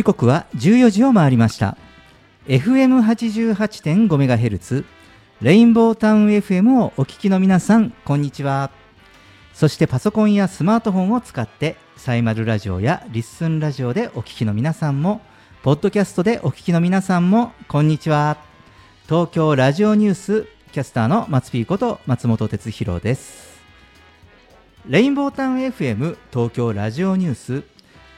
時刻は14時を回りました。FM88.5 メガヘルツレインボータウン FM をお聞きの皆さんこんにちは。そしてパソコンやスマートフォンを使ってサイマルラジオやリッスンラジオでお聞きの皆さんもポッドキャストでお聞きの皆さんもこんにちは。東京ラジオニュースキャスターの松ピーこと松本哲弘です。レインボータウン FM 東京ラジオニュース。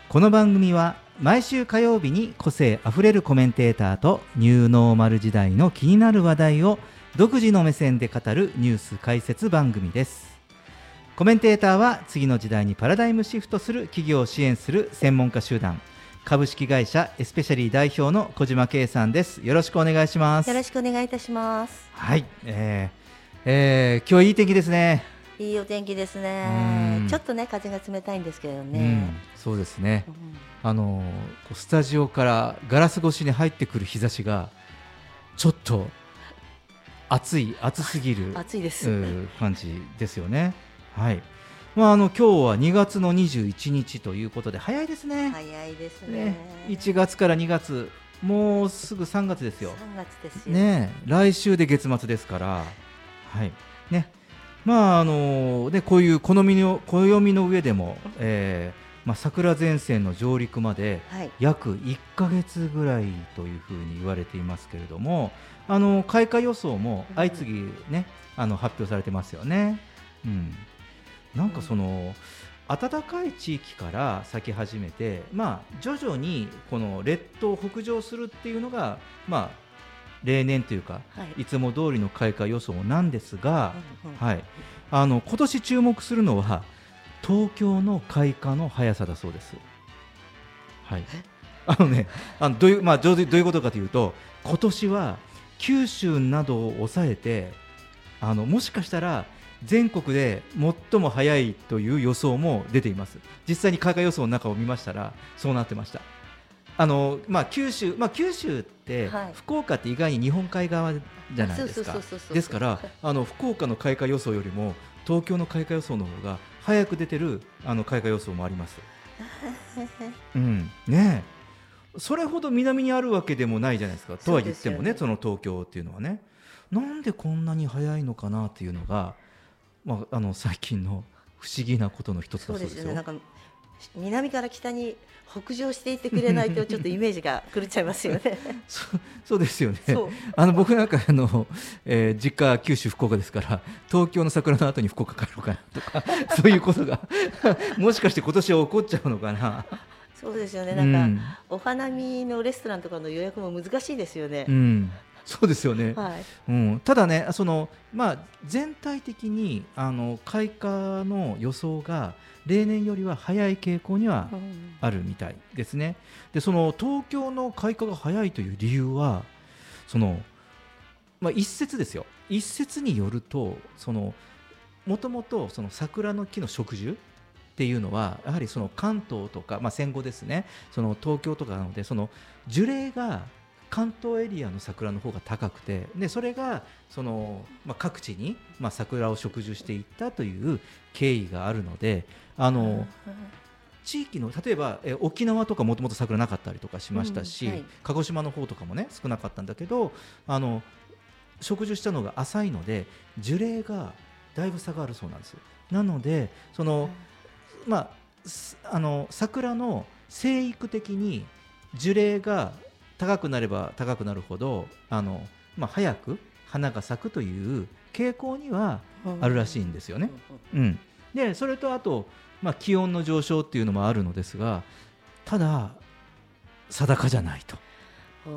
この番組は毎週火曜日に個性あふれるコメンテーターとニューノーマル時代の気になる話題を独自の目線で語るニュース解説番組です。コメンテーターは次の時代にパラダイムシフトする企業を支援する専門家集団。株式会社エスペシャリー代表の小島圭さんです。よろしくお願いします。よろしくお願いいたします。はい、えーえー、今日いい天気ですねいいお天気ですね。ちょっとね風が冷たいんですけどね、うん、そうですね、うん、あのスタジオからガラス越しに入ってくる日差しがちょっと暑い暑すぎる暑いです。感じですよね。はい。まあ、あの今日は2月の21日ということで早いですね。早いですね。ね。1月から2月、もうすぐ3月ですよ。3月ですよ。ね、来週で月末ですから、はい、ね、まああのねこういう暦の暦の上でも、えー、まあ桜前線の上陸まで約1か月ぐらいというふうに言われていますけれども、あの開花予想も相次ぎね、あの発表されてますよね。うん。なんかその、暖かい地域から咲き始めて、まあ、徐々にこの列島を北上するっていうのが、まあ、例年というか、はい、いつも通りの開花予想なんですが、はい、あの今年注目するのは東京の開花の速さだそうです。はい、あのね、あのどういうまあどういうことかというと、今年は九州などを抑えて、あのもしかしたら全国で最も早いという予想も出ています。実際に開花予想の中を見ましたらそうなってましたあの、まあ、九州、まあ、九州って、はい、福岡って意外に日本海側じゃないですか。ですからあの福岡の開花予想よりも東京の開花予想の方が早く出てるあの開花予想もあります。うん。ねそれほど南にあるわけでもないじゃないですか。とは言ってもねその東京っていうのはね。なんでこんなに早いのかなっていうのがまあ、あの最近の不思議なことの一つだそうですよ。なんか南から北に北上していってくれないとちょっとイメージが狂っちゃいますよね。そそうですよね。あの僕なんかあの、えー、実家九州福岡ですから東京の桜の後に福岡帰ろうかなとか そういうことが もしかして今年は起こっちゃうのかな。そうですよね。なんか、うん、お花見のレストランとかの予約も難しいですよね、うんそうですよね、はい、うん、ただねその、まあ、全体的にあの開花の予想が例年よりは早い傾向にはあるみたいですね。でその東京の開花が早いという理由はその、まあ、一説ですよ。一説によるとそのもともとその桜の木の植樹っていうのはやはりその関東とか、まあ、戦後ですね。その東京とかなのでその樹齢が関東エリアの桜の方が高くてでそれがその、まあ、各地に、まあ、桜を植樹していったという経緯があるのであの、地域の例えばえ沖縄とかもともと桜なかったりとかしましたし、うんはい、鹿児島の方とかもね少なかったんだけどあの植樹したのが浅いので樹齢がだいぶ差があるそうなんですなのでその、まあ、あの桜の生育的に樹齢が高くなれば高くなるほどあの、まあ、早く花が咲くという傾向にはあるらしいんですよね。うん、でそれとあと、まあ、気温の上昇っていうのもあるのですがただ定かじゃないと。う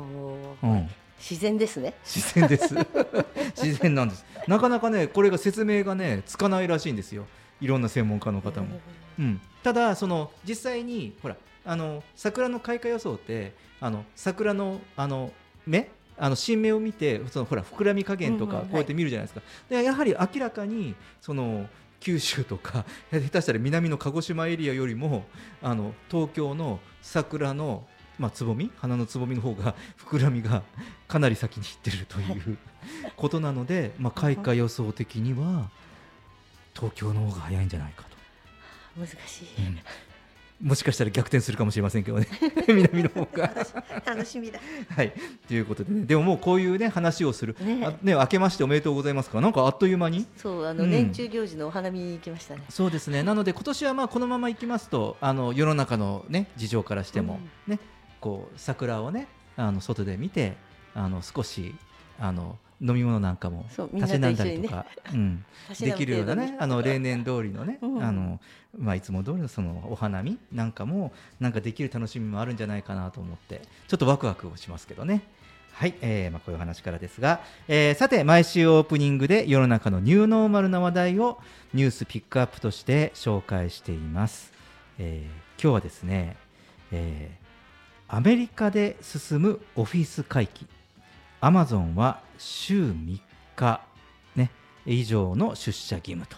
ん、自然ですね。自然です。自然なんです。なかなかね、これが説明がね、つかないらしいんですよ。いろんな専門家の方も。うん。ただ、その実際に、ほら、あの桜の開花予想ってあの桜のあの芽あの新芽を見てそのほら膨らみ加減とかこうやって見るじゃないですか、でやはり明らかにその九州とか 下手したら南の鹿児島エリアよりもあの東京の桜のまあ、つぼみ？花のつぼみの方が 膨らみがかなり先にいってるということなので、まあ、開花予想的には東京の方が早いんじゃないかと。難しい、うんもしかしたら逆転するかもしれませんけどね。南の方が。楽しみだ。はい。ということでね。でももうこういうね話をする。ね。あね明けましておめでとうございますか。なんかあっという間に。そうあの、うん。年中行事のお花見に行きましたね。そうですね。なので今年はまあこのままいきますとあの世の中のね事情からしても、ねこう桜をねあの外で見てあの少しあの飲み物なんかもたしなんだりとか、うん、できるようなねあの例年通りのね、うん。あのまあいつも通りのそのお花見なんかもなんかできる楽しみもあるんじゃないかなと思ってちょっとワクワクをしますけどね。はい、えーまあ、こういう話からですが、えーさて毎週オープニングで世の中のニューノーマルな話題をニュースピックアップとして紹介しています。えー今日はですね、えーアメリカで進むオフィス回帰アマゾンは週3日、ね、以上の出社義務と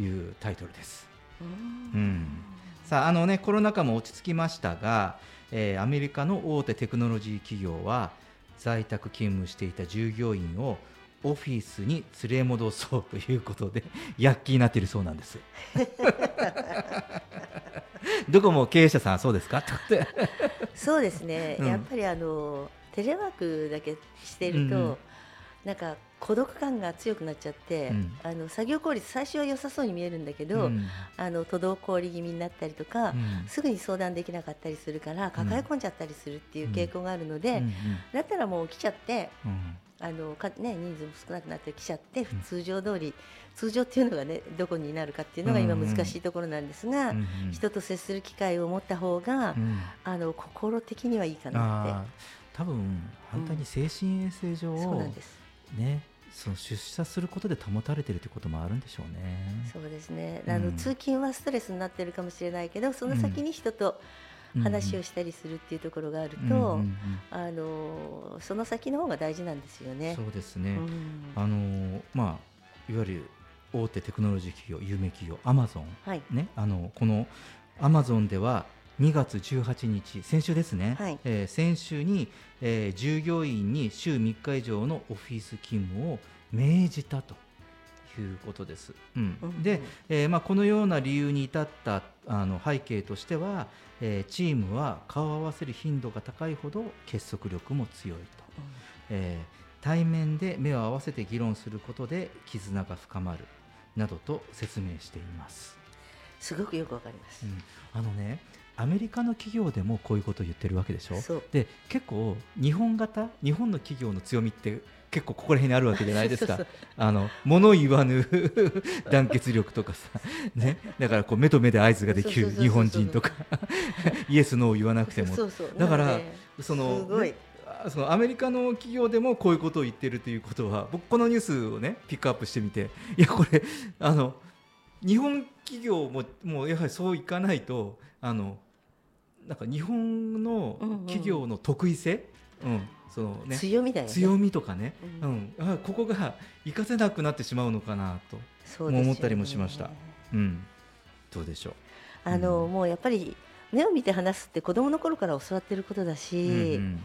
いうタイトルです。うん。さああのねコロナ禍も落ち着きましたが、えーアメリカの大手テクノロジー企業は在宅勤務していた従業員をオフィスに連れ戻そうということで 躍起になっているそうなんです。どこも経営者さんはそうですか？っ てそうですね、うん。やっぱりあのテレワークだけしていると、うんうん。なんか孤独感が強くなっちゃって、うん。あの作業効率最初は良さそうに見えるんだけど、うん。あの滞り気味になったりとか、うん。すぐに相談できなかったりするから抱え込んじゃったりするっていう傾向があるので、うん。だったらもう来ちゃってうん。あのか、ね、人数も少なくなって来ちゃって通常通り、通常っていうのがねどこになるかっていうのが今難しいところなんですが、うん。うん。人と接する機会を持った方が、うん。あの心的にはいいかなって。多分反対に精神衛生上、そうなんです。ねその出社することで保たれてるということもあるんでしょうね。そうですね。うんあの、通勤はストレスになってるかもしれないけど、その先に人と話をしたりするっていうところがあると、うんうんうんあのその先の方が大事なんですよね。そうですね。うんあのーまあいわゆる大手テクノロジー企業有名企業アマゾンはい。ねあのこのアマゾンでは2月18日先週ですね、はいえー先週に、えー従業員に週3日以上のオフィス勤務を命じたということです。うんうんで、えーまあ、このような理由に至ったあの背景としては、えーチームは顔を合わせる頻度が高いほど結束力も強いと。えー対面で目を合わせて議論することで絆が深まるなどと説明しています。すごくよくわかりますう。ん、あのねアメリカの企業でもこういうことを言ってるわけでしょ？で結構日本型？日本の企業の強みって結構ここら辺にあるわけじゃないですか。あの物言わぬ 団結力とかさ、ね、だからこう目と目で合図ができる日本人とか。イエスノーを言わなくても。だからそのそのアメリカの企業でもこういうことを言ってるということは僕このニュースをねピックアップしてみて。いやこれあの日本企業ももうやはりそういかないとあのなんか日本の企業の得意性、うん。そのね。強みだよね。強みとかね、ううん。んあここが活かせなくなってしまうのかなと、ね。思ったりもしました。うん、どうでしょあの、うん。もうやっぱり目を見て話すって子供の頃から教わってることだう。し、うん。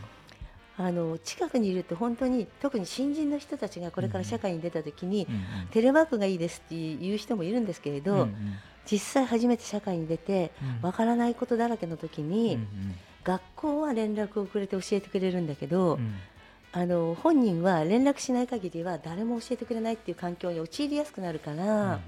あの近くにいると本当に特に新人の人たちがこれから社会に出た時に、うんうん。テレワークがいいですっていう人もいるんですけれど、うんうん実際初めて社会に出てうん。わからないことだらけの時に、うん学校は連絡をくれて教えてくれるんだけど、うん。あの本人は連絡しない限りは誰も教えてくれないっていう環境に陥りやすくなるから、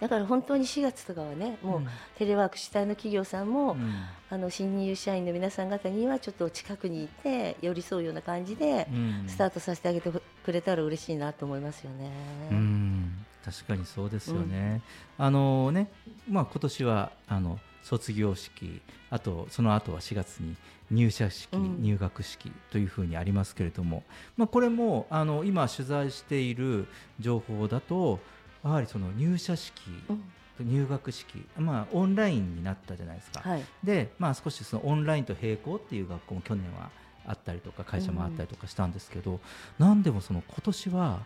だから本当に4月とかはねもう、うん。テレワーク主体の企業さんも、うん。あの新入社員の皆さん方にはちょっと近くにいて寄り添うような感じでうん。スタートさせてあげてくれたら嬉しいなと思いますよね。うん確かにそうですよね。あのね、まあ今年はあの卒業式、あとその後は4月に入社式、うん。入学式というふうにありますけれども、まあこれもあの今取材している情報だと、やはりその入社式、うん。入学式、まあオンラインになったじゃないですか。はい、で、まあ、少しそのオンラインと並行っていう学校も去年はあったりとか会社もあったりとかしたんですけど、なんでもその今年は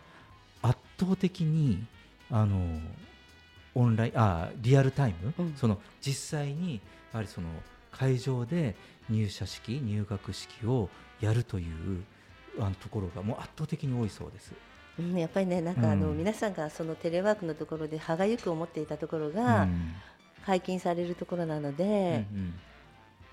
圧倒的にあのオンラインあリアルタイム、うん。その実際にやはりその会場で入社式入学式をやるというあのところがもう圧倒的に多いそうです。うん、やっぱりねなんかあの、うん皆さんがそのテレワークのところで歯がゆく思っていたところが、うん。拝見されるところなので、うんうん、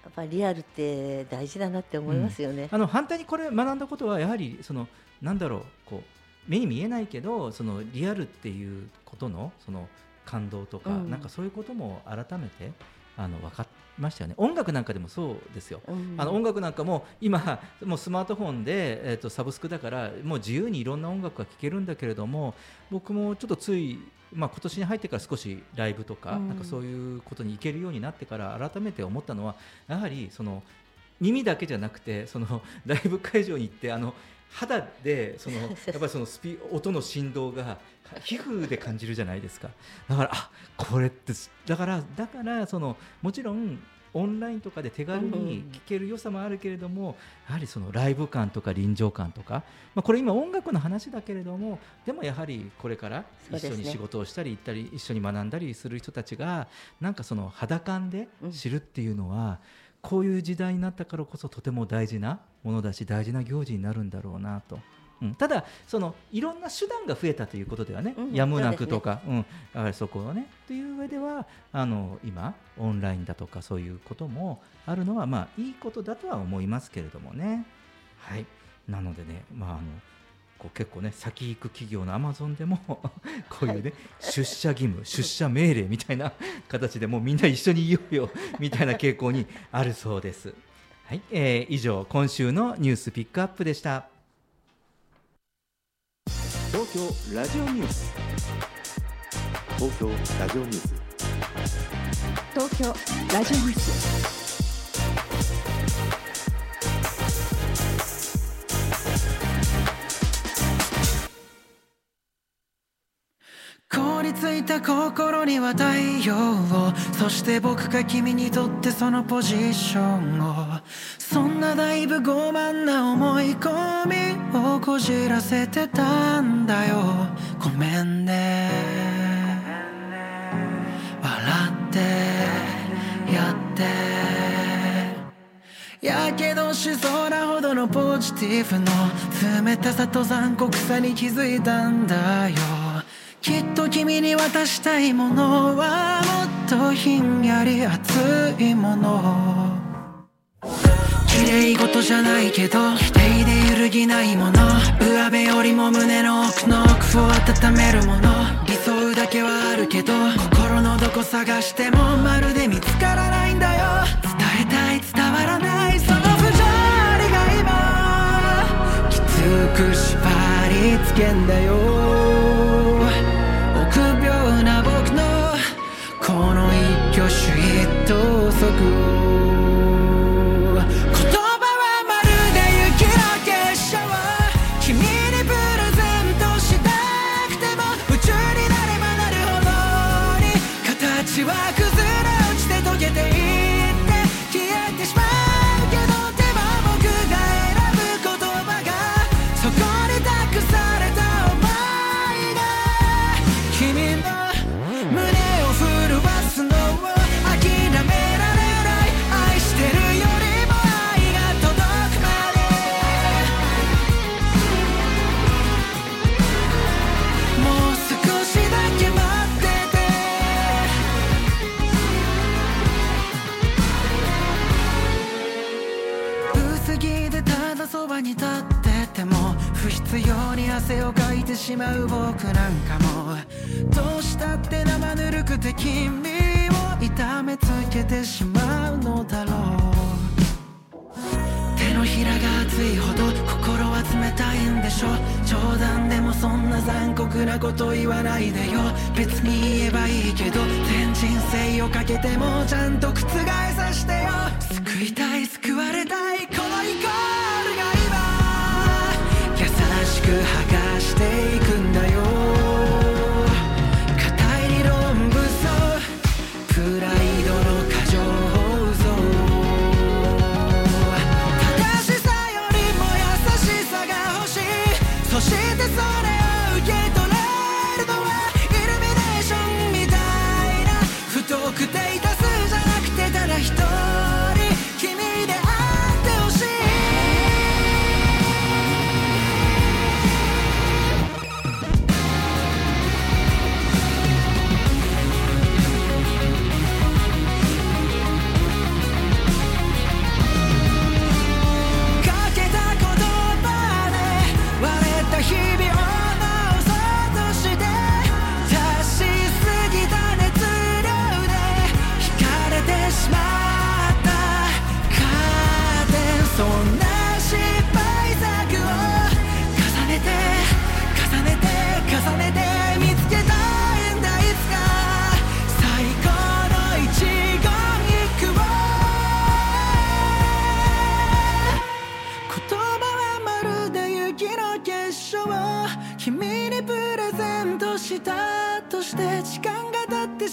やっぱりリアルって大事だなって思いますよね。あの反対にこれ学んだことはやはりそのなんだろうこう目に見えないけどそのリアルっていうことのその感動とか、うん、なんかそういうことも改めてあの分かっましたよね。音楽なんかでもそうですよ、うん、あの音楽なんかも今もうスマートフォンで、えーと、サブスクだからもう自由にいろんな音楽が聴けるんだけれども僕もちょっとつい、まあ、今年に入ってから少しライブとかうん、なんかそういうことに行けるようになってから改めて思ったのはやはりその耳だけじゃなくてそのライブ会場に行ってあの肌でその やっぱりそのスピ音の振動が皮膚で感じるじゃないですか。だからあこれってだからだからそのもちろんオンラインとかで手軽に聴ける良さもあるけれども、やはりそのライブ感とか臨場感とか、まあ、これ今音楽の話だけれどもでもやはりこれから一緒に仕事をしたり行ったり一緒に学んだりする人たちがなんかその肌感で知るっていうのは、こういう時代になったからこそとても大事なものだし大事な行事になるんだろうなと。うん、ただそのいろんな手段が増えたということではね、うん、やむなくとかう、ね、うん、そこをね。という上ではあの今オンラインだとかそういうこともあるのはまあいいことだとは思いますけれどもね。はい。なのでねまああのこう結構ね先行く企業のアマゾンでも こういうね、出社義務出社命令みたいな形でもうみんな一緒にいようよみたいな傾向にあるそうです。はい、えー、以上今週のニュースピックアップでした。東京ラジオニュース東京ラジオニュース東京ラジオニュース凍りついた心には太陽をそして僕が君にとってそのポジションを。そんなだいぶ傲慢な思い込みをこじらせてたんだよ。ごめんね。笑ってやって。やけどしそうなほどのポジティブの冷たさと残酷さに気づいたんだよ。きっと君に渡したいものはもっとひんやり熱いもの。綺麗事じゃないけど否定で揺るぎないもの。上辺よりも胸の奥の奥を温めるもの。理想だけはあるけど心のどこ探してもまるで見つからないんだよ。伝えたい伝わらないその不条理が今。きつく縛りつけんだよ。so good. しまう僕なんかもどうしたって生ぬるくて君を痛めつけてしまうのだろう手のひらが熱いほど心は冷たいんでしょ冗談でもそんな残酷なこと言わないでよ別に言えばいいけど全人生をかけてもちゃんと覆さしてよ救いたい救われたい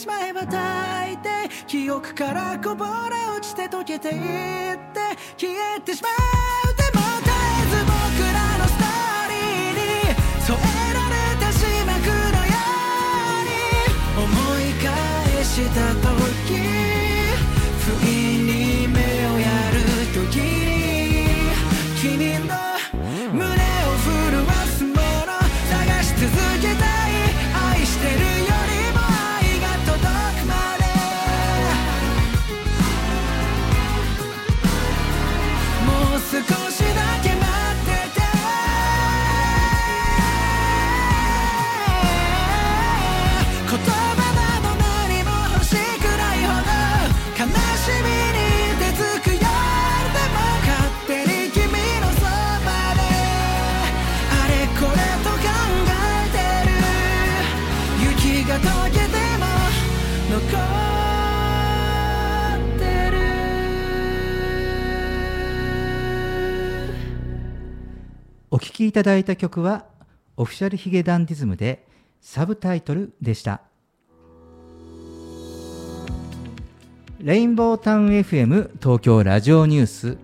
しまえば大抵記憶からこぼれ落ちて溶けていって消えてしまうきいただいた曲はオフィシャルヒゲダンディズムでサブタイトルでした。レインボータウン FM 東京ラジオニュース。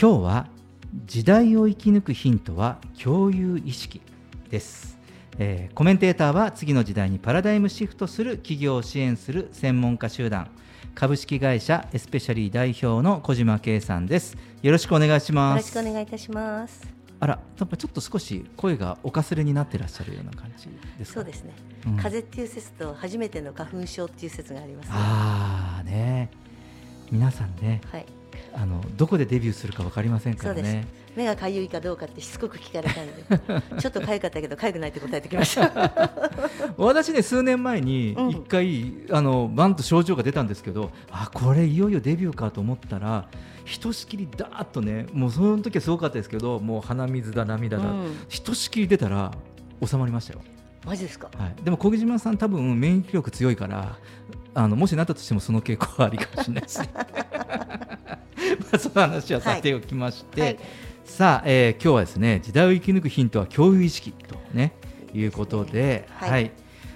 今日は時代を生き抜くヒントは共有意識です、えーコメンテーターは次の時代にパラダイムシフトする企業を支援する専門家集団。株式会社エスペシャリー代表の小島圭さんです。よろしくお願いします。よろしくお願いいたします。あら、やっぱちょっと少し声がおかすれになってらっしゃるような感じですか？そうですね。うん風邪っていう説と初めての花粉症っていう説があります、ああね、皆さんね、はい。あのどこでデビューするかわかりませんかそうですらね。。目がかゆいかどうかってしつこく聞かれたんで、ちょっとかゆかったけどかゆくないって答えてきました。私ね数年前にうん一回、あのバンと症状が出たんですけど、あこれいよいよデビューかと思ったら。ひとしきりだーっとねもうその時はすごかったですけどもう鼻水だ涙だ、うんひとしきり出たら収まりましたよマジですか？はい、でも小木島さん多分免疫力強いからあのもしなったとしてもその傾向はありかもしれないですね。まあその話はさておきまして、はいさあ、えー今日はですね時代を生き抜くヒントは共有意識とねいうことで、はいはい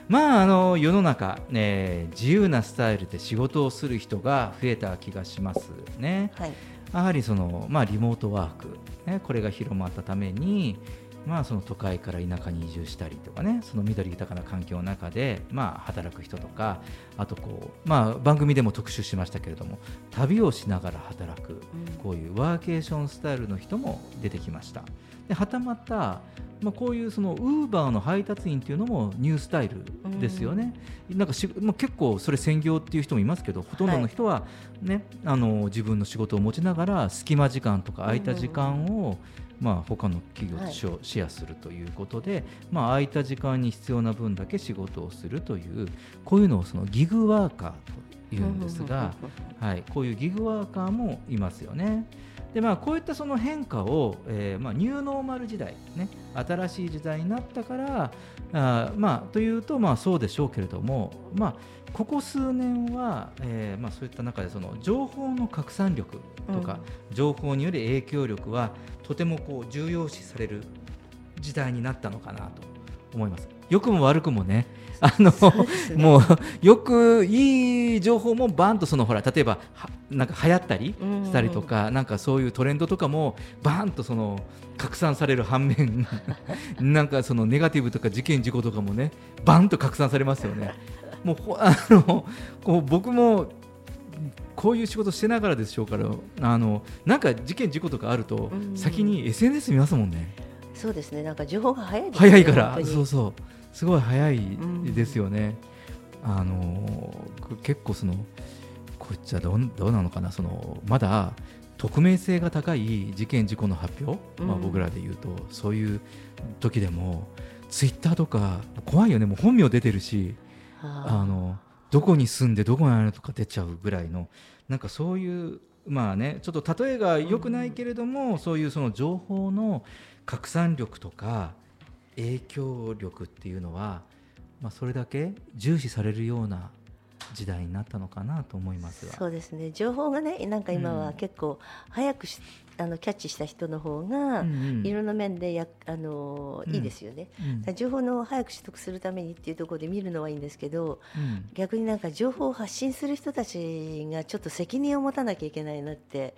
まああの世の中、ね、自由なスタイルで仕事をする人が増えた気がしますね。はい。やはりその、まあ、リモートワーク、ね、これが広まったために、まあ、その都会から田舎に移住したりとかねその緑豊かな環境の中で、まあ、働く人とかあとこう、まあ、番組でも特集しましたけれども旅をしながら働くこういうワーケーションスタイルの人も出てきました。ではたまた、まあ、こういうそのウーバーの配達員っていうのもニュースタイルですよね。なんかし、まあ、結構それ専業っていう人もいますけどほとんどの人は、ねあの自分の仕事を持ちながら隙間時間とか空いた時間を、まあ、他の企業とシェ,、アするということで、まあ、空いた時間に必要な分だけ仕事をするというこういうのをそのギグワーカーというんですが、はい、こういうギグワーカーもいますよね。でまあ、こういったその変化を、えーまあ、ニューノーマル時代、ね、新しい時代になったからあー、まあ、というと、まあ、そうでしょうけれども、まあ、ここ数年は、えーまあ、そういった中でその情報の拡散力とか、情報による影響力はとてもこう重要視される時代になったのかなと思います。良くも悪くもね。あの、すね。もうよくいい情報もバンとそのほら例えばはなんか流行ったりうんしたりとか、なんかそういうトレンドとかもバンとその拡散される反面 なんかそのネガティブとか事件事故とかもねバンと拡散されますよね。もうほあのこう僕もこういう仕事してながらでしょうからあのなんか事件事故とかあるとうん。先に SNS 見ますもんね。そうですね。なんか情報が早いね早いから。そうそうすごい早いですよね、あのこ結構そのこっちはどうどうなのかな？そのまだ匿名性が高い事件事故の発表、まあ、うん僕らで言うとそういう時でもツイッターとか怖いよね。もう本名出てるしあ。あのどこに住んでどこにあるとか出ちゃうぐらいのなんかそういうまあねちょっと例えが良くないけれども、そういうその情報の拡散力とか影響力っていうのは、まあ、それだけ重視されるような時代になったのかなと思いますそうですね。情報がねなんか今は結構早くし、あのキャッチした人の方が、いろんな面でやあの、いいですよね、うん、情報の早く取得するためにっていうところで見るのはいいんですけど、うん、逆になんか情報を発信する人たちがちょっと責任を持たなきゃいけないなって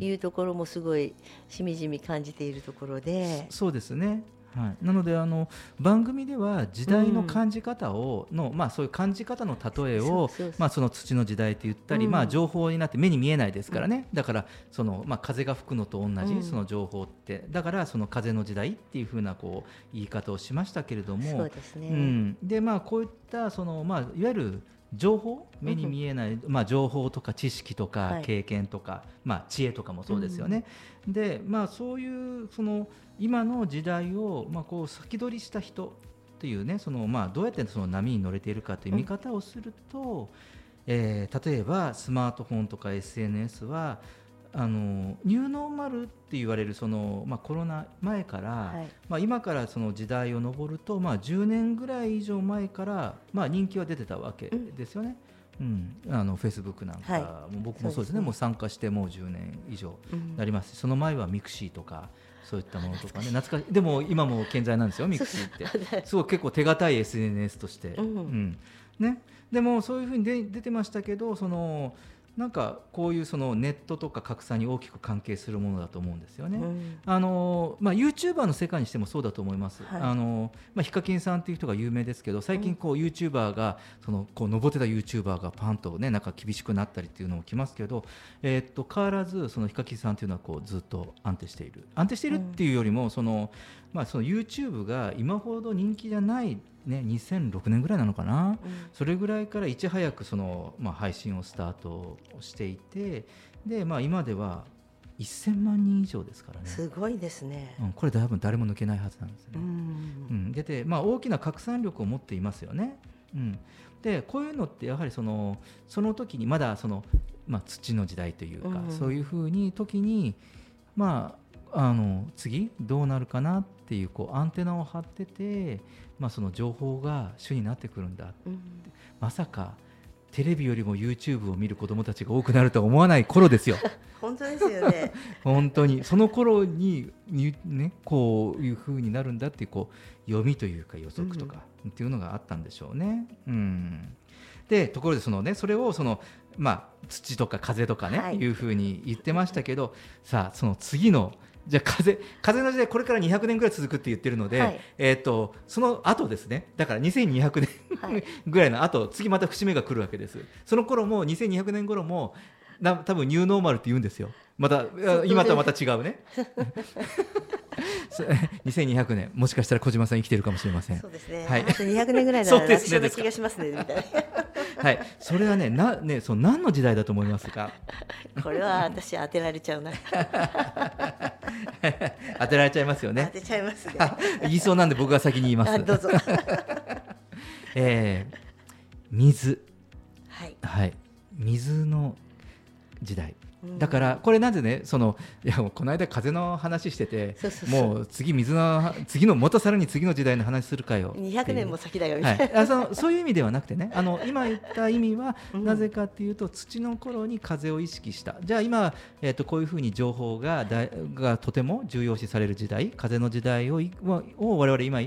いうところもすごいしみじみ感じているところで、そうですねはい、なのであの番組では時代の感じ方をの、うん、まあ、そういう感じ方の例えをまあ、その土の時代って言ったり、うん、まあ、情報になって目に見えないですからね、だからその、まあ、風が吹くのと同じ、その情報って。だからその風の時代っていうふうなこう言い方をしましたけれどもそうですね、うん、でまあ、こういったその、まあ、いわゆる情報目に見えない、まあ、情報とか知識とか経験とか、はい、まあ、知恵とかもそうですよね。うん、で、まあ、そういうその今の時代を、まあ、こう先取りした人というねその、まあ、どうやってその波に乗れているかという見方をすると、うん、えー、例えばスマートフォンとか SNS はあのニューノーマルって言われるその、まあ、コロナ前から、はい、まあ、今からその時代を上ると、まあ、10年ぐらい以上前から、まあ、人気は出てたわけですよね。うん、うん、あのフェイスブックなんか、はい、も僕もそうですね、ね、もう参加してもう10年以上なります、うん、その前は mixi とかそういったものとかね。懐かしい。でも今も健在なんですよ mixi って。すごい結構手堅い SNS として、うん、うん、ね、でもそういうふうに出てましたけどそのなんかこういうそのネットとか拡散に大きく関係するものだと思うんですよね。うん、あのまあ、ユーチューバーの世界にしてもそうだと思います。はい、あのまあ、ヒカキンさんっていう人が有名ですけど最近こう、ユーチューバーがそのこう上ってたユーチューバーがパンとねなんか厳しくなったりっていうのもきますけど、えー、っと変わらずそのヒカキンさんっていうのはこうずっと安定している安定しているっていうよりもその、まあ、その YouTube が今ほど人気じゃないね、2006年ぐらいなのかな、うん、それぐらいからいち早くその、まあ、配信をスタートしていてで、まあ、今では1000万人以上ですからね。すごいですね、うん、これ多分誰も抜けないはずなんですね、うん、うん、でて、まあ、大きな拡散力を持っていますよね、うん、でこういうのってやはりそのその時にまだその、まあ、土の時代というか、そういうふうに時にまああの次どうなるかなっていうこうアンテナを張ってて、まあ、その情報が主になってくるんだ、うん、まさかテレビよりも YouTube を見る子どもたちが多くなるとは思わない頃ですよ。本当ですよね。本当に。その頃ににねこういうふうになるんだっていうこう読みというか予測とかっていうのがあったんでしょうね。うん、でところでそのねそれをそのまあ土とか風とかね、はい、いうふうに言ってましたけどさあその次のじゃあ風風の時代これから200年ぐらい続くって言ってるので、はい、えーと、その後ですね。だから2200年はい、ぐらいの後次また節目が来るわけです。その頃も2200年頃もな多分ニューノーマルって言うんですよ。また今とはまた違うね 2200年もしかしたら小島さん生きてるかもしれません。そうですね、はい、あと200年ぐらいなら楽勝な気がしますねみたいな。はい。それはねなねそう何の時代だと思いますか？これは私当てられちゃうな。当てられちゃいますよね。当てちゃいますね。言いそうなんで僕が先に言います。どうぞ。えー、水。はい、はい、水の時代だからこれなんでねそのいやこの間風の話しててもう次水の次のもっとさらに次の時代の話するかよ200年も先だよみたいな、はい、あそのそういう意味ではなくてねあの今言った意味はなぜかっていうと、土の頃に風を意識した。じゃあ今、えー、とこういうふうに情報がだがとても重要視される時代風の時代をを我々今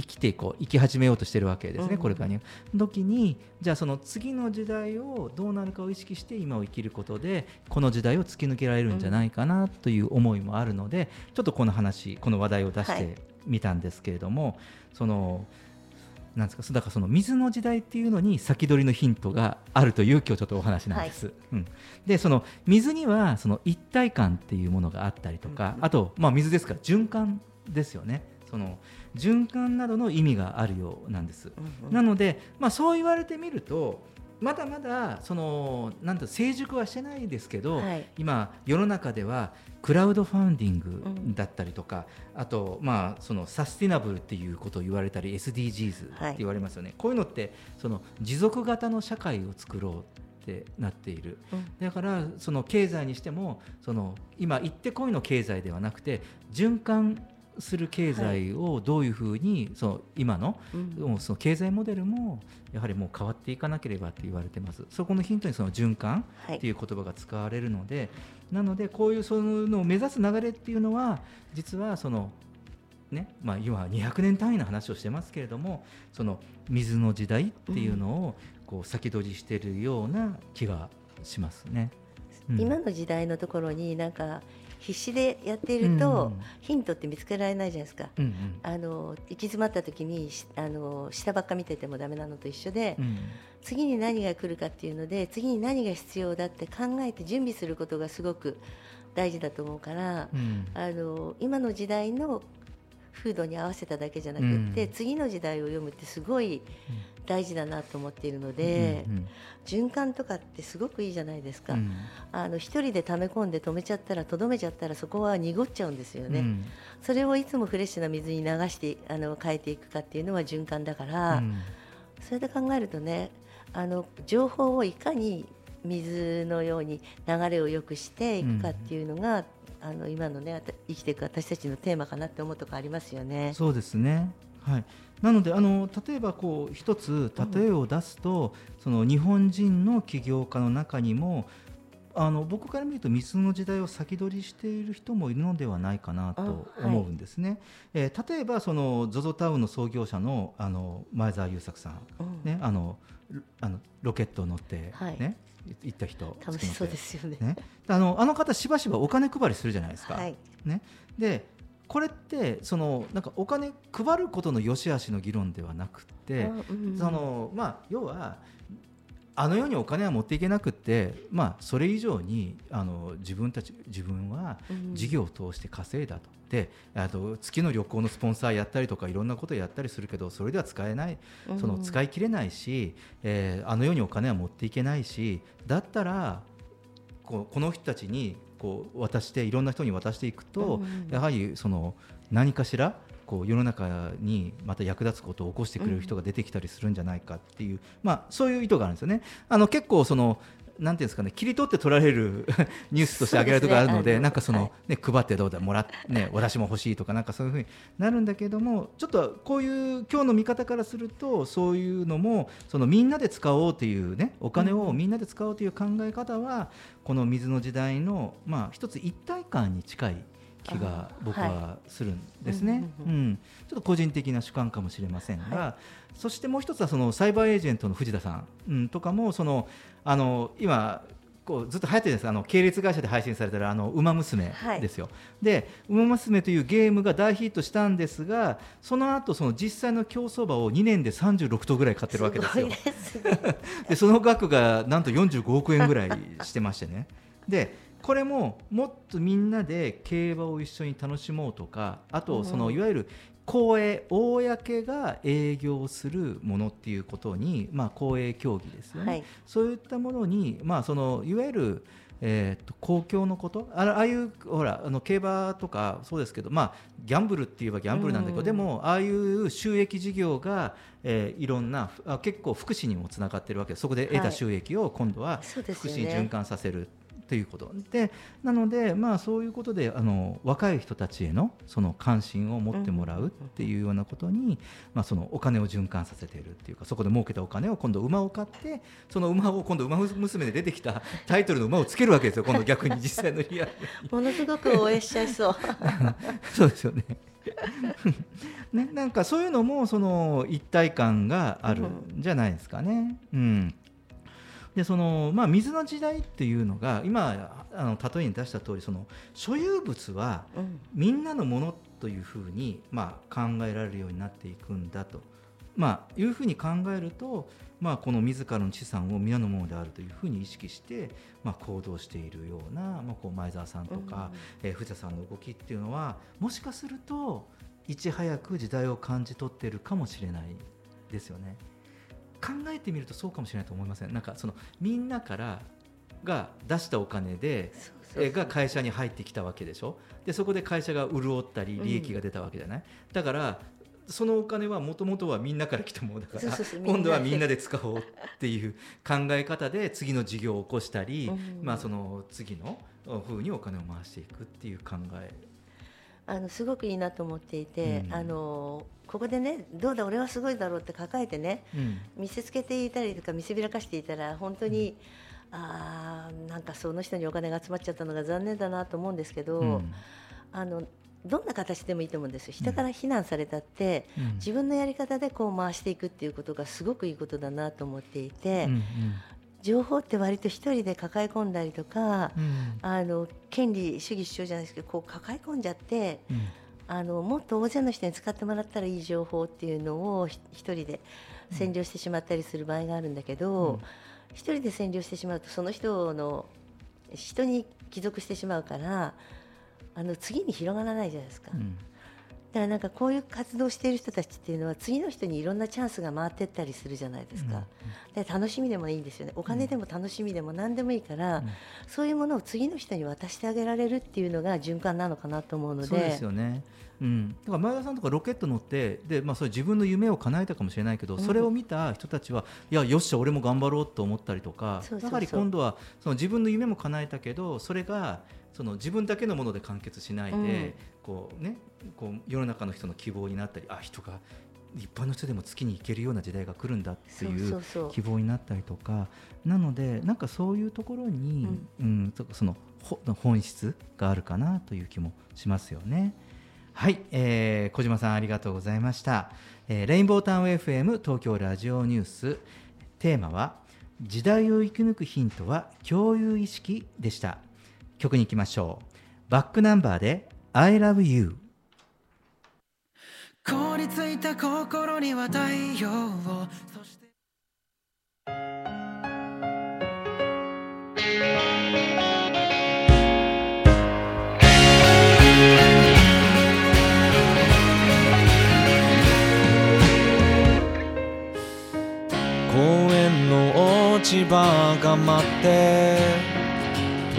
生きていこう生き始めようとしてるわけですね、うん、これからに時にじゃあその次の時代をどうなるかを意識して今を生きることでこの時代を突き抜けられるんじゃないかなという思いもあるので、ちょっとこの話この話題を出してみたんですけれども、はい、そのなんですかだからその水の時代っていうのに先取りのヒントがあるという今日ちょっとお話なんです。はい、うん、でその水にはその一体感っていうものがあったりとか、うん、あと、まあ、水ですから循環ですよね。その循環などの意味があるようなんです。うんうん、なので、まあ、そう言われてみるとまだまだそのなんと成熟はしてないですけど、はい、今世の中ではクラウドファンディングだったりとか、うん、あとまあそのサスティナブルっていうことを言われたり SDGs って言われますよね、はい、こういうのってその持続型の社会を作ろうってなっている、うん、だからその経済にしてもその今行ってこいの経済ではなくて循環する経済をどういうふうにその今の,、その経済モデルもやはりもう変わっていかなければって言われてます。そこのヒントにその循環っていう言葉が使われるので、なのでこういうそのを目指す流れっていうのは実はそのねまあ、今200年単位の話をしてますけれどもその水の時代っていうのをこう先取りしているような気がしますね。うん、今の時代のところになんか必死でやっていると、ヒントって見つけられないじゃないですか、うんうん、あの行き詰まった時にあの下ばっか見ててもダメなのと一緒で、うん、次に何が来るかっていうので次に何が必要だって考えて準備することがすごく大事だと思うから、うん、あの今の時代の風土に合わせただけじゃなくて、うん、次の時代を読むってすごい大事だなと思っているので、うんうん、循環とかってすごくいいじゃないですか、うん、あの一人で溜め込んで止めちゃったらとどめちゃったらそこは濁っちゃうんですよね、うん、それをいつもフレッシュな水に流してあの変えていくかっていうのは循環だから、うん、それで考えるとねあの情報をいかに水のように流れを良くしていくかっていうのが、あの今のね生きていく私たちのテーマかなって思うとこありますよね。そうですね。はい、なのであの例えばこう一つ例えを出すと、うん、その日本人の起業家の中にもあの僕から見ると水の時代を先取りしている人もいるのではないかなと思うんですね。はい、えー、例えばその ZOZO タウンの創業者のあの前澤友作さん、うん、ねあのあのロケットを乗ってね、はい行った人楽しそうですよね、ね、あのあの方しばしばお金配りするじゃないですか、はい、ね、でこれってそのなんかお金配ることの良し悪しの議論ではなくて、そのまあ要はあの世にお金は持っていけなくって、まあ、それ以上にあの自分たち自分は事業を通して稼いだと、であと月の旅行のスポンサーやったりとかいろんなことやったりするけどそれでは使えない。その使い切れないし、えー、あの世にお金は持っていけないしだったらこうこの人たちにこう渡していろんな人に渡していくと、やはりその何かしらこう世の中にまた役立つことを起こしてくれる人が出てきたりするんじゃないかっていう、まあ、そういう意図があるんですよね。あの結構そのなんていうんですかね切り取って取られるニュースとして挙げられるところがあるので、ね、なんかその、ね、配ってどうだもらね私も欲しいとかなんかそういうふうになるんだけどもちょっとこういう今日の見方からするとそういうのもそのみんなで使おうというねお金をみんなで使おうという考え方は、この水の時代のまあ一つ一体感に近い気が僕はするんですね、うん、ちょっと個人的な主観かもしれませんが、はい、そしてもう一つはそのサイバーエージェントの藤田さん、うん、とかもそのあの今こうずっと流行ってるんですあの系列会社で配信されてるあの「ウマ娘」ですよ。はい、で「ウマ娘」というゲームが大ヒットしたんですがその後その実際の競走馬を2年で36頭ぐらい買ってるわけですよ。で その額がなんと45億円ぐらいしてましてね。でこれももっとみんなで競馬を一緒に楽しもうとかあとそのいわゆる公営公が営業するものっていうことに、まあ、公営競技ですよね、はい、そういったものに、まあ、そのいわゆるえーと、公共のことああいうほらあの競馬とかそうですけど、まあ、ギャンブルって言えばギャンブルなんだけど、でもああいう収益事業が、えー、いろんなあ結構福祉にもつながってるわけでそこで得た収益を今度は福祉に循環させるということでなので、まあ、そういうことであの若い人たちへのその関心を持ってもらうっていうようなことに、まあ、そのお金を循環させているっていうかそこで儲けたお金を今度馬を買ってその馬を今度馬娘で出てきたタイトルの馬をつけるわけですよ今度逆に実際のリアルものすごく応援しちゃいそう。そうですよね。ね、なんかそういうのもその一体感があるんじゃないですかね。うん、でそのまあ、水の時代っていうのが今あの例えに出した通りそり所有物はみんなのものというふうに、まあ、考えられるようになっていくんだと、まあ、いうふうに考えると、まあ、この自らの資産を皆のものであるというふうに意識して、まあ、行動しているような、まあ、こう前澤さんとか、うん、えー、藤田さんの動きっていうのはもしかするといち早く時代を感じ取っているかもしれないですよね。考えてみるとそうかもしれないと思いません？なんかそのみんなからが出したお金でが会社に入ってきたわけでしょ？でそこで会社が潤ったり利益が出たわけじゃない、うん、だからそのお金はもともとはみんなから来たものだから今度はみんなで使おうっていう考え方で次の事業を起こしたり、うん、まあ、その次のふうにお金を回していくっていう考えあのすごくいいなと思っていて、うん、あのここでねどうだ俺はすごいだろうって抱えてね、うん、見せつけていたりとか見せびらかしていたら本当に、うん、あなんかその人にお金が集まっちゃったのが残念だなと思うんですけど、あのどんな形でもいいと思うんですよ。人から非難されたって、うん、自分のやり方でこう回していくっていうことがすごくいいことだなと思っていて、うんうん、情報って割と一人で抱え込んだりとか、うん、あの権利主義主張じゃないですけどこう抱え込んじゃって、うん、あのもっと大勢の人に使ってもらったらいい情報っていうのを一人で占領してしまったりする場合があるんだけど、一人で占領してしまうとその人の人に帰属してしまうから。あの次に広がらないじゃないですか。うんだからなんかこういう活動している人たちっていうのは次の人にいろんなチャンスが回っていったりするじゃないですか、うん、で楽しみでもいいんですよね。お金でも楽しみでも何でもいいから、うん、そういうものを次の人に渡してあげられるっていうのが循環なのかなと思うので。そうですよね。うん、だから前田さんとかロケット乗ってで、まあ、それ自分の夢を叶えたかもしれないけど、それを見た人たちはいやよっしゃ俺も頑張ろうと思ったりとかやはり今度はその自分の夢も叶えたけどそれがその自分だけのもので完結しないで、うん、こうね、こう世の中の人の希望になったりあ人が一般の人でも月に行けるような時代が来るんだっていう希望になったりとか。なのでなんかそういうところに、うん、うん、その本質があるかなという気もしますよね。はい、えー、小島さんありがとうございました、えー、レインボータウン FM 東京ラジオニュース。テーマは時代を生き抜くヒントは共有意識でした。曲に行きましょう。バックナンバーで I love you. 凍りついた心には太陽を。そして。公園の落ち葉が待って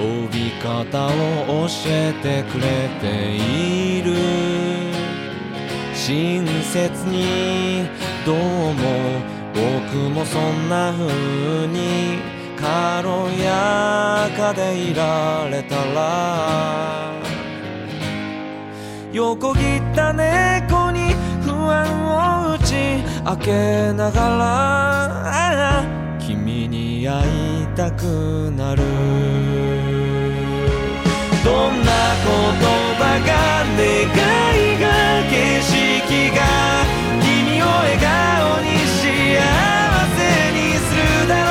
飛び方を教えてくれている。親切にどうも僕もそんな風に軽やかでいられたら。横切った猫に不安を打ち明けながら。君に会いたくなる。んな言葉が願いが景色が君を笑顔に幸せにするだろ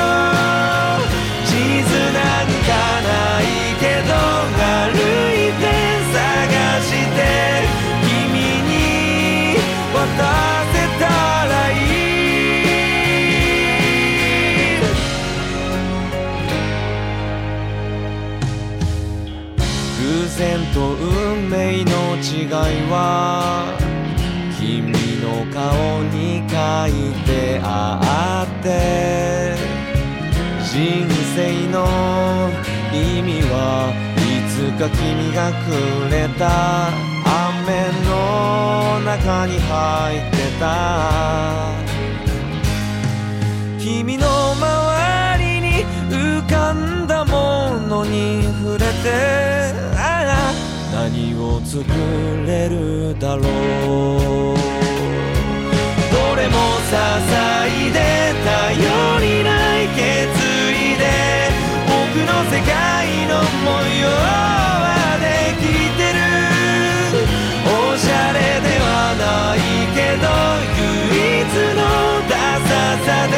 う。地図なんかないけど歩いて探して君に渡は君の顔に書いてあって人生の意味はいつか君がくれた。雨の中に入ってた。君の周りに浮かんだものに触れて。作れるだろう。どれも支えで頼りない決意で僕の世界の模様はできてる。おしゃれではないけど唯一のダサさで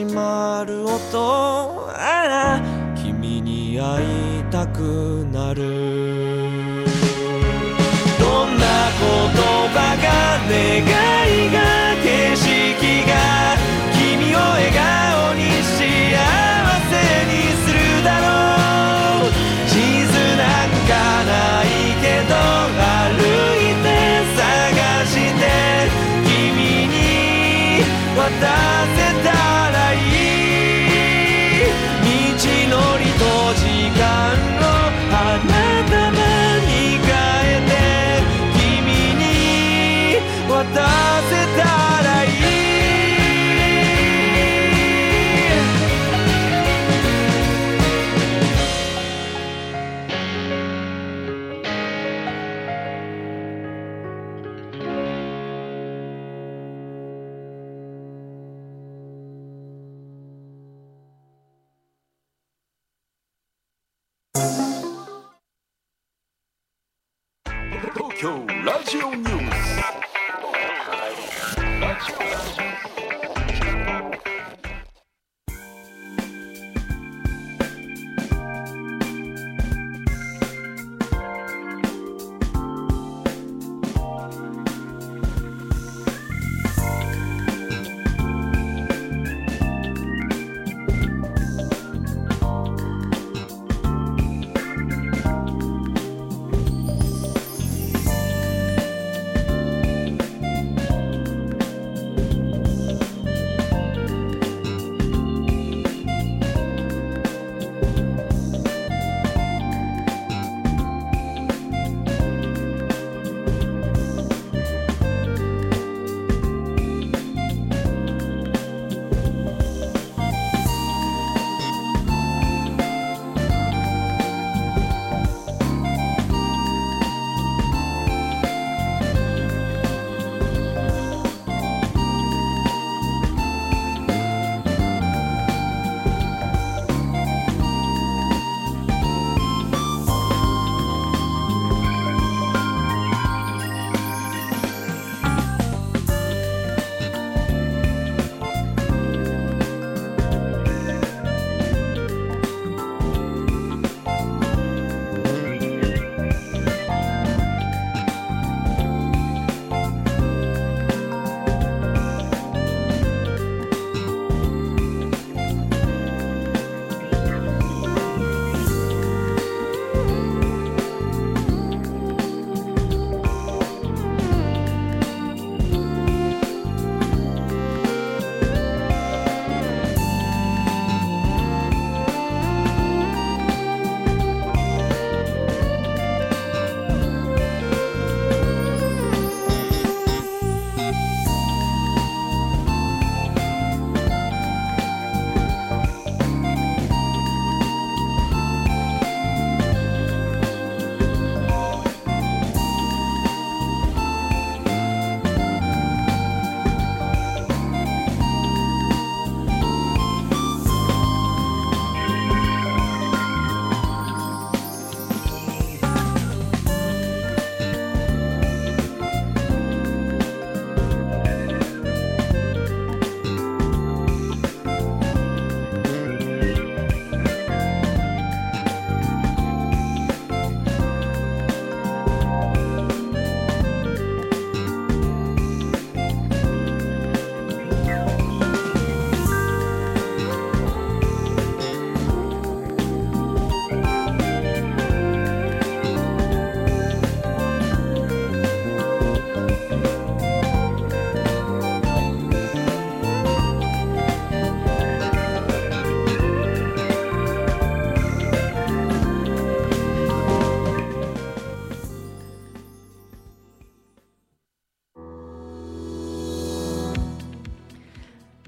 閉まる音。ああ君に会いたく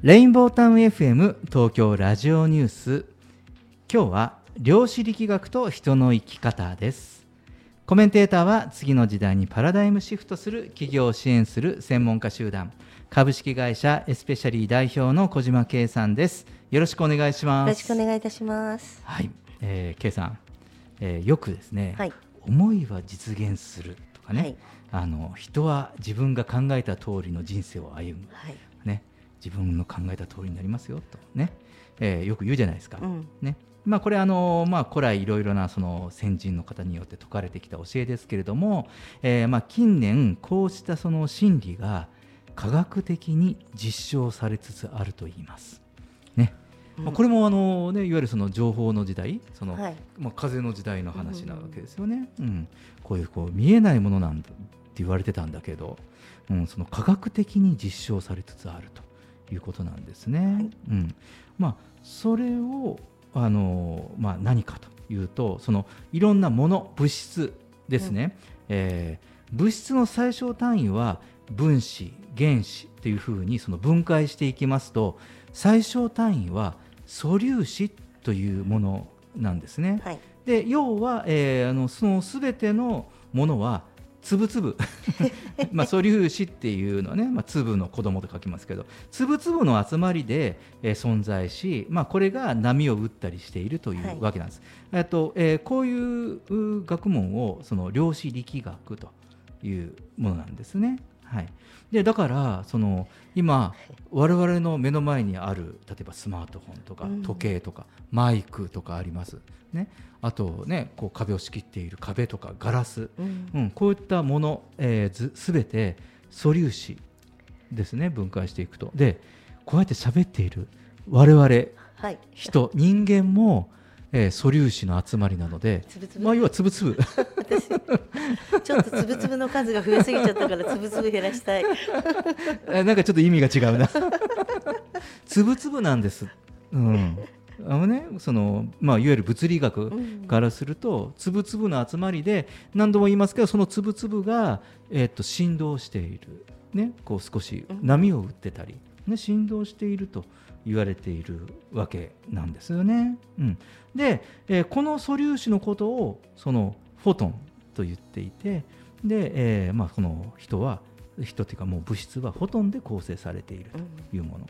レインボータウン FM 東京ラジオニュース。今日は量子力学と人の生き方です。コメンテーターは次の時代にパラダイムシフトする企業を支援する専門家集団。株式会社エスペシャリー代表の小島圭さんです。よろしくお願いします。よろしくお願いいたします。はい、えー、圭さん、えー、よくですね、はい、思いは実現するとかね、はい、あの人は自分が考えた通りの人生を歩む、はい、ね自分の考えた通りになりますよと。ね、えー、よく言うじゃないですか。うん、ね。まあ、これあの、まあ、古来いろいろなその先人の方によって説かれてきた教えですけれども、えー、まあ近年こうしたその真理が科学的に実証されつつあると言います。ね。まあ、これもあの、ね、いわゆるその情報の時代その、はい、まあ、風の時代の話なわけですよね。うん、うん、こういうこう見えないものなんだって言われてたんだけど、うん、その科学的に実証されつつあると。いうことなんですね。はい、うん。まあ、それをあの、まあ、何かというとそのいろんなもの物質ですね、うん、えー、物質の最小単位は分子原子というふうにその分解していきますと最小単位は素粒子というものなんですね。はい、で要は、えー、あのその全てのものは粒々。まあ素粒子っていうのはね、まあ、粒の子供と書きますけど。粒々の集まりで、えー、存在し、まあ、これが波を打ったりしているというわけなんです。はい、とえー、こういう学問をその量子力学というものなんですね。はい、でだからその今我々の目の前にある例えばスマートフォンとか時計とか、マイクとかあります、ね、あとねこう壁を仕切っている壁とかガラス、うん、うん、こういったもの、えー、ず全て素粒子ですね分解していくとでこうやって喋っている我々、はい、人人間もえー、素粒子の集まりなので、つぶつぶまあ要はつぶつぶ。私ちょっとつぶつぶの数が増えすぎちゃったからつぶつぶ減らしたい。なんかちょっと意味が違うな。つぶつぶなんです。うん。あのね、そのまあ、いわゆる物理学からすると、うん、粒々の集まりで何度も言いますけどその粒々が、えー、っと振動している、ね、こう少し波を打ってたり、ね、振動していると言われているわけなんですよね。うん、で、えー、この素粒子のことをそのフォトンと言っていてで、えーまあ、この人は人というかもう物質はフォトンで構成されているというもの。うん、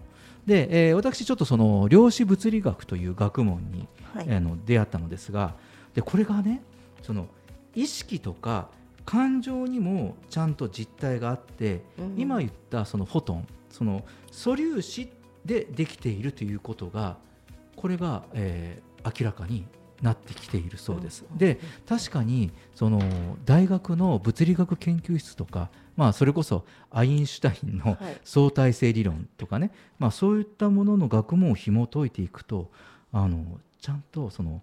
で、えー、私ちょっとその量子物理学という学問に、はい、あの出会ったのですがでこれがねその意識とか感情にもちゃんと実態があって、うん、今言ったそのフォトンその素粒子でできているということがこれが、えー、明らかになってきているそうです。で確かにその大学の物理学研究室とか、まあ、それこそアインシュタインの相対性理論とかね、はい、まあ、そういったものの学問を紐解いていくとあのちゃんとその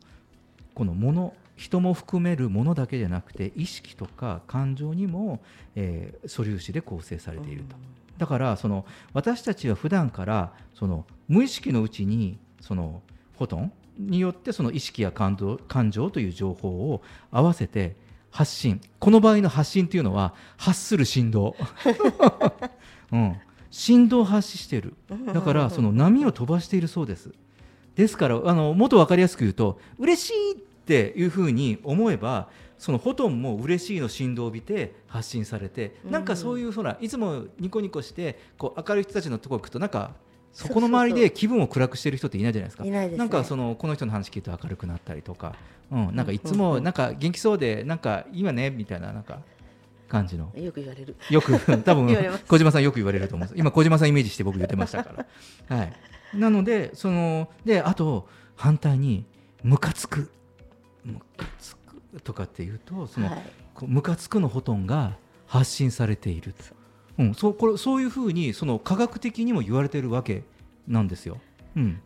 このもの人も含めるものだけじゃなくて意識とか感情にも、えー、素粒子で構成されていると。だからその私たちは普段からその無意識のうちにそのフォトンによってその意識や感情感情という情報を合わせて発信。この場合の発信というのは発する振動、うん、振動を発しているだからその波を飛ばしているそうです。ですからあのもっと分かりやすく言うと嬉しいっていうふうに思えばそのフォトンも嬉しいの振動を帯びて発信されて、なんかそういうほらいつもニコニコしてこう明るい人たちのところ行くとなんかそこの周りで気分を暗くしてる人っていないじゃないですか。ななんかそのこの人の話聞いて明るくなったりとか、うん、なんかいつもなんか元気そうでなんかいいわねみたいななんか感じの。よく言われる。よく多分小島さんよく言われると思うんです。今小島さんイメージして僕言ってましたから。はい。なのでそのであと反対にムカつくムカつくとかっていうとその、はい、ムカつくのほとんが発信されている。うん、そうこれそういうふうにその科学的にも言われているわけなんですよ。うん、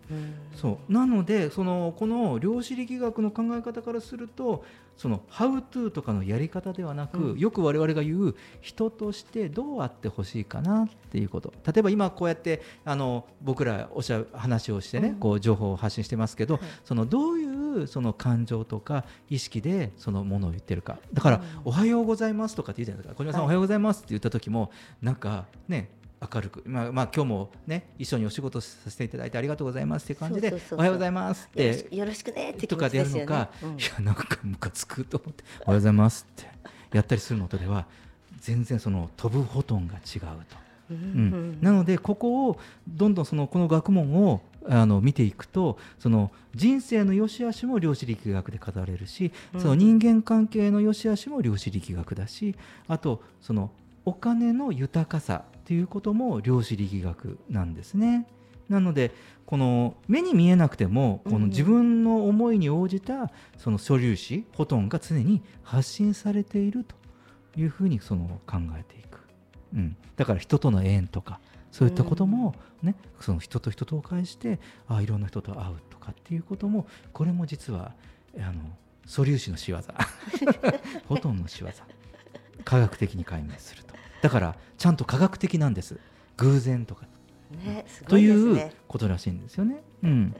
そう。なのでそのこの量子力学の考え方からするとその「How to」とかのやり方ではなく、うん、よく我々が言う人としてどうあってほしいかなっていうこと。例えば今こうやってあの僕らおしゃ話をしてね、うん、こう情報を発信してますけど、はい、そのどういうその感情とか意識でそのものを言ってるか。だから「おはようございます」とかって言うじゃないですか。小島さん、おはようございますって言った時もなんかね明るく、まあ、まあ今日もね一緒にお仕事させていただいてありがとうございますっていう感じでおはようございますって。よろしくねってとかでやるのか、うん、いやなんかムカつくと思っておはようございますってやったりするのとでは全然その飛ぶフォトンが違うと。うん、なのでここをどんどんそのこの学問をあの見ていくとその人生の良し悪しも量子力学で語られるし、その人間関係の良し悪しも量子力学だしあとそのお金の豊かさということも量子力学なんですね。なのでこの目に見えなくてもこの自分の思いに応じたその素粒子フォトンが常に発信されているというふうにその考えていく、うん、だから人との縁とかそういったこともね、その人と人とを介してあいろんな人と会うとかっていうこともこれも実はあの素粒子の仕業。フォトンの仕業。科学的に解明するとだからちゃんと科学的なんです。偶然とか、ね、ということらしいんですよね。うん。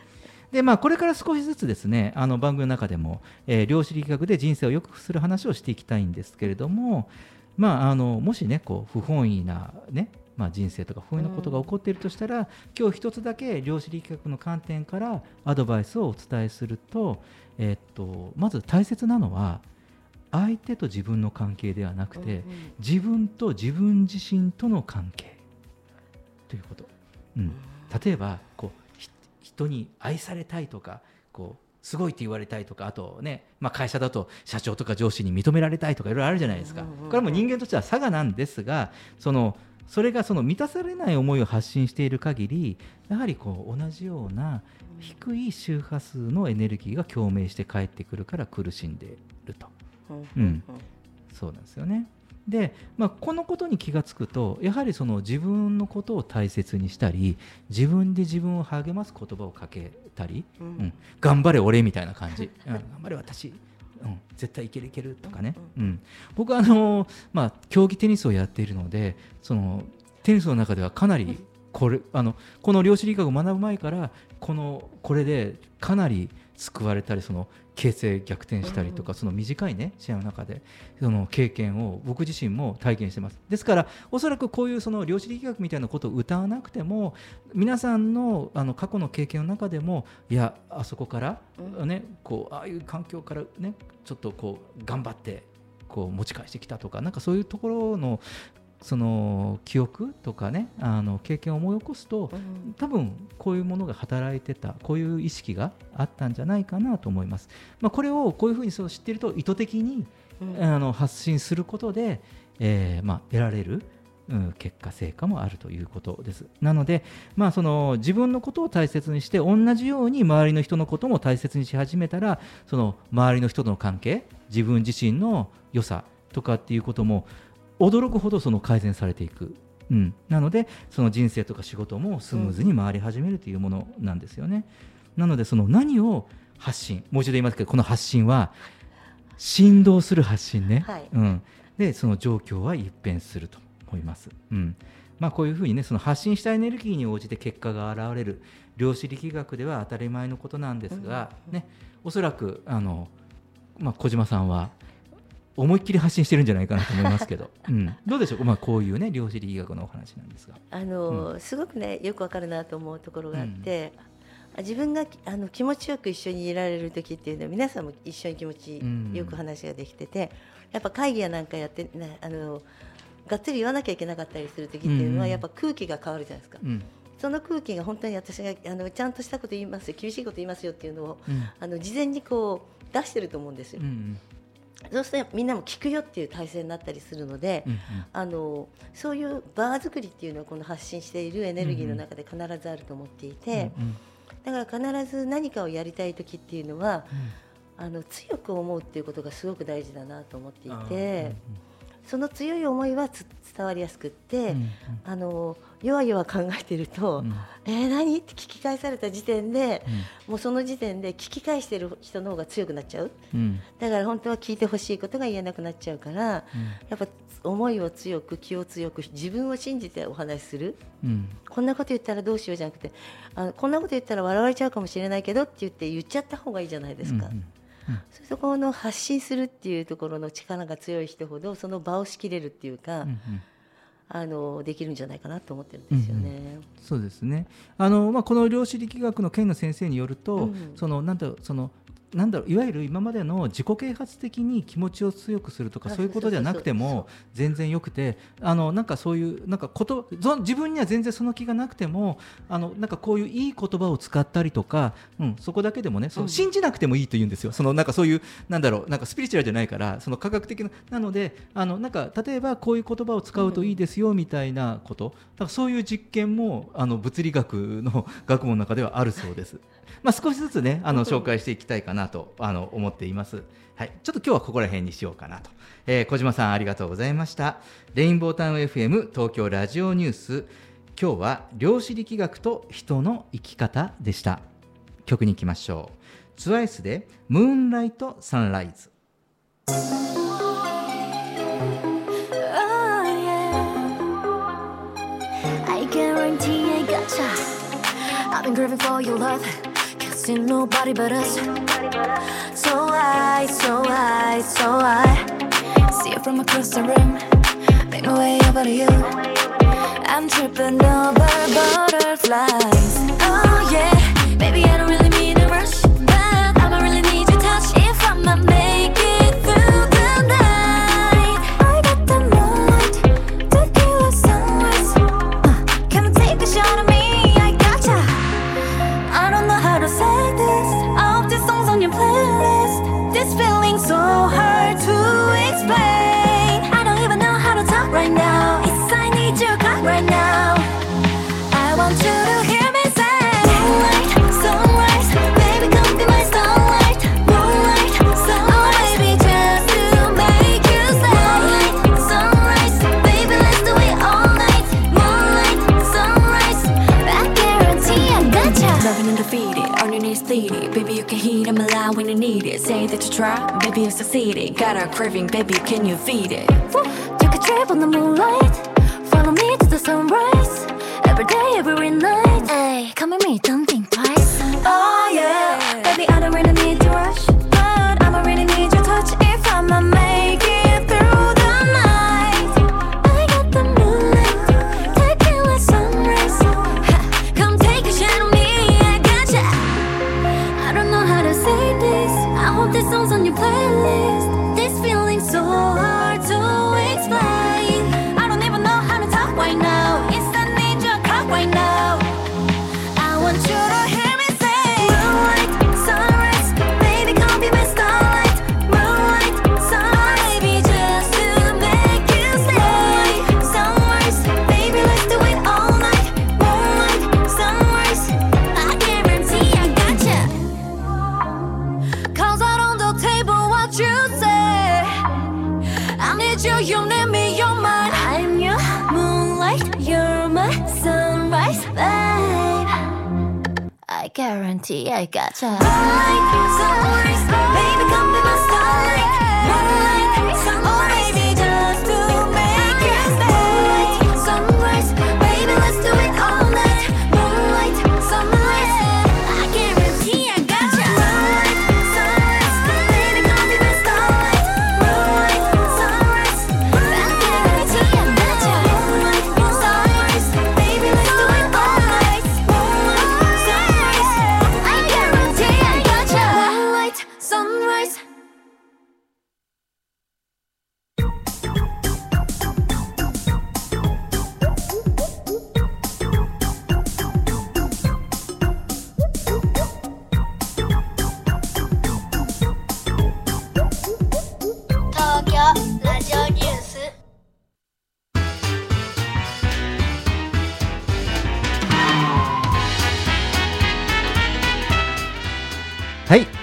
でまあ、これから少しずつですねあの番組の中でも、えー、量子力学で人生を良くする話をしていきたいんですけれども、まあ、あのもしねこう不本意な、ねまあ、人生とか不本意なことが起こっているとしたら、うん、今日一つだけ量子力学の観点からアドバイスをお伝えすると,、えー、っとまず大切なのは相手と自分の関係ではなくて、うんうん、自分と自分自身との関係。ということ、うん、例えばこう人に愛されたいとかこすごいって言われたいとかあとね、まあ、会社だと社長とか上司に認められたいとかいろいろあるじゃないですか、これはもう人間としては差がなんですがそのそれがその満たされない思いを発信している限りやはりこう同じような低い周波数のエネルギーが共鳴して帰ってくるから苦しんでいると、うん、そうなんですよね。で、まあ、このことに気がつくとやはりその自分のことを大切にしたり自分で自分を励ます言葉をかけたり、うん、うん、頑張れ俺みたいな感じ、うん、頑張れ私、うん、絶対いけるいけるとかね、うん、僕はあの、まあ、競技テニスをやっているのでそのテニスの中ではかなりこれあのこの量子力学を学ぶ前からこのこれでかなり救われたりその形勢逆転したりとか、その短いね試合の中でその経験を僕自身も体験してます。ですからおそらくこういうその量子力学みたいなことを歌わなくても皆さんのあの過去の経験の中でもいやあそこからね、こうああいう環境からねちょっとこう頑張ってこう持ち返してきたとかなんかそういうところのその記憶とかねあの経験を思い起こすと、多分こういうものが働いてたこういう意識があったんじゃないかなと思います。まあ、これをこういうふうにそう知っていると意図的に、あの発信することで、えーまあ、得られるうん、結果成果もあるということです。なので、まあ、その自分のことを大切にして同じように周りの人のことも大切にし始めたらその周りの人との関係自分自身の良さとかっていうことも驚くほどその改善されていく、うん、なのでその人生とか仕事もスムーズに回り始めるというものなんですよね。なのでその何を発信もう一度言いますけどこの発信は振動する発信ね、はい、うん、でその状況は一変すると思います。うん。まあ、こういうふうにねその発信したエネルギーに応じて結果が現れる。量子力学では当たり前のことなんですが、ね、おそらくあの、まあ、小島さんは思いっきり発信してるんじゃないかなと思いますけど、うん、どうでしょう、まあ、こういうね量子力学のお話なんですが。あの、うん、すごくねよくわかるなと思うところがあって、うん、自分があの気持ちよく一緒にいられる時っていうのは皆さんも一緒に気持ちよく話ができてて、やっぱ会議やなんかやって、ね、あのがっつり言わなきゃいけなかったりする時っていうのは、やっぱ空気が変わるじゃないですか。その空気が本当に私があのちゃんとしたこと言いますよ厳しいこと言いますよっていうのを、あの事前にこう出してると思うんですよ。うんそうするとみんなも聞くよっていう体制になったりするので、うんうん、あのそういうバー作りっていうのはこの発信しているエネルギーの中で必ずあると思っていて、うんうん、だから必ず何かをやりたい時っていうのは、うん、あの強く思うっていうことがすごく大事だなと思っていて。その強い思いは伝わりやすくって、うんうん、あの弱々考えてると、うん、えー、何って聞き返された時点で、うん、もうその時点で聞き返してる人の方が強くなっちゃう、うん、だから本当は聞いてほしいことが言えなくなっちゃうから、やっぱ思いを強く気を強く自分を信じてお話しする、こんなこと言ったらどうしようじゃなくてあこんなこと言ったら笑われちゃうかもしれないけどって言って言っちゃった方がいいじゃないですか。うんうん。そういうところの発信するっていうところの力が強い人ほどその場を仕切れるっていうか、うんうんあのできるんじゃないかなと思ってるんですよね。うんうん、そうですね。あのまあこの量子力学の県の先生によると、うん、そのなんだそのなんだろういわゆる今までの自己啓発的に気持ちを強くするとかそういうことじゃなくても全然よくてあのなんかそういうなんかこと自分には全然その気がなくてもあのなんかこういういい言葉を使ったりとか、うん、そこだけでもねその信じなくてもいいと言うんですよ、そのなんかそういうなんだろうなんかスピリチュアルじゃないからその科学的ななのであのなんか例えばこういう言葉を使うといいですよみたいなこと、だからそういう実験もあの物理学の学問の中ではあるそうです。まあ、少しずつねあの紹介していきたいかなとあの思っています。はい、ちょっと今日はここら辺にしようかなと、えー、小島さんありがとうございました。レインボータウン FM 東京ラジオニュース。今日は量子力学と人の生き方でした。曲に行きましょう。ツワイスでムーンライトサンライズ。I've been craving for your love see nobody but us. So I, so I, so I see you from across the room. Make my way over to you. I'm tripping over butterflies. Oh yeah, baby I don't really mean to rush, but I'ma really need your touch if I'ma make it try? Baby, you succeeded. Got a craving, baby, can you feed it? Take a trip on the moonlight. Follow me to the sunrise. Every day, every night. Hey, come with me, don't think twice. Oh guarantee I gotcha. Moonlight, sunrise, baby, come be my starlight. Moonlight, sunrise,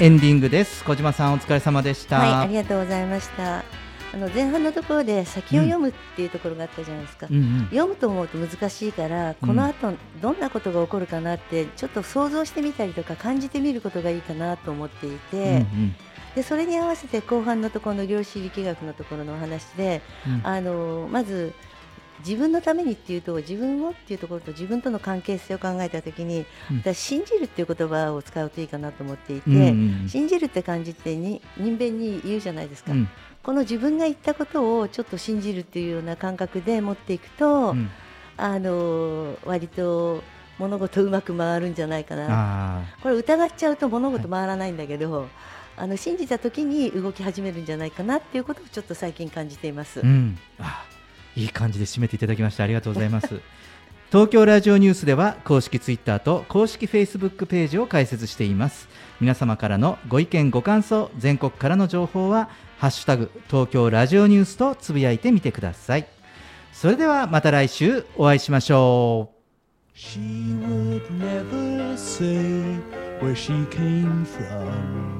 エンディングです。小島さんお疲れ様でした、はい、ありがとうございました。あの前半のところで先を読むっていうところがあったじゃないですか。うんうん。読むと思うと難しいから、この後どんなことが起こるかなってちょっと想像してみたりとか感じてみることがいいかなと思っていて、うんうん。でそれに合わせて後半のところの量子力学のところのお話で、うん。あのまず自分のためにっていうと自分をっていうところと自分との関係性を考えたときに、うん。私信じるっていう言葉を使うといいかなと思っていて、うんうんうん。信じるって感じってに人弁に言うじゃないですか、うん。この自分が言ったことをちょっと信じるっていうような感覚で持っていくと、うん。あの割と物事うまく回るんじゃないかな。あこれ疑っちゃうと物事回らないんだけど、あの信じた時に動き始めるんじゃないかなっていうことをちょっと最近感じています。ーうん。あいい感じで締めていただきましてありがとうございます。東京ラジオニュースでは公式ツイッターと公式フェイスブックページを開設しています。皆様からのご意見ご感想全国からの情報はハッシュタグ東京ラジオニュースとつぶやいてみてください。それではまた来週お会いしましょう。She would never say where she came from.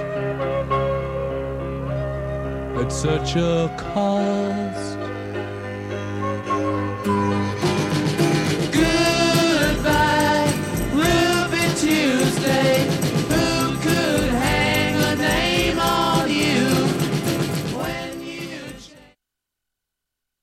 such a cost.